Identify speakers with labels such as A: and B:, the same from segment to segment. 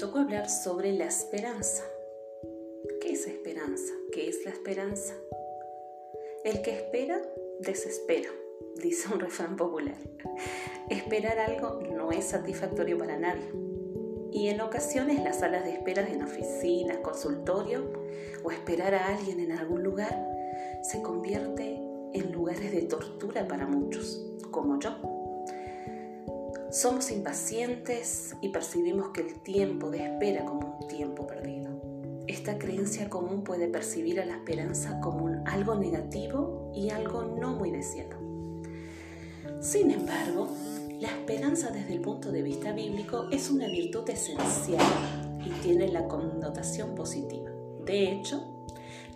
A: tocó hablar sobre la esperanza. ¿Qué es esperanza? ¿Qué es la esperanza? El que espera, desespera, dice un refrán popular. Esperar algo no es satisfactorio para nadie. Y en ocasiones las salas de espera en oficinas, consultorio o esperar a alguien en algún lugar se convierte en lugares de tortura para muchos, como yo. Somos impacientes y percibimos que el tiempo de espera como un tiempo perdido. Esta creencia común puede percibir a la esperanza como algo negativo y algo no muy deseado. Sin embargo, la esperanza desde el punto de vista bíblico es una virtud esencial y tiene la connotación positiva. De hecho,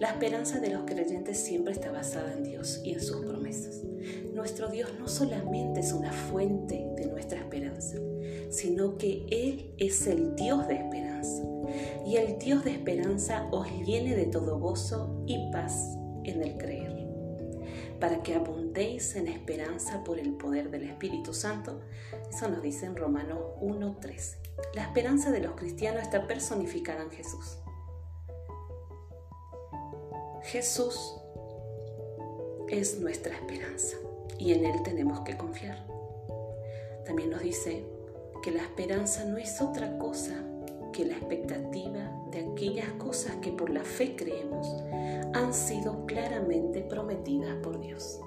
A: la esperanza de los creyentes siempre está basada en Dios y en sus promesas. Nuestro Dios no solamente es una fuente de nuestra esperanza, sino que Él es el Dios de esperanza. Y el Dios de esperanza os llene de todo gozo y paz en el creer. Para que abundéis en esperanza por el poder del Espíritu Santo, eso nos dice en Romanos 1.13. La esperanza de los cristianos está personificada en Jesús. Jesús es nuestra esperanza y en Él tenemos que confiar. También nos dice que la esperanza no es otra cosa que la expectativa de aquellas cosas que por la fe creemos han sido claramente prometidas por Dios.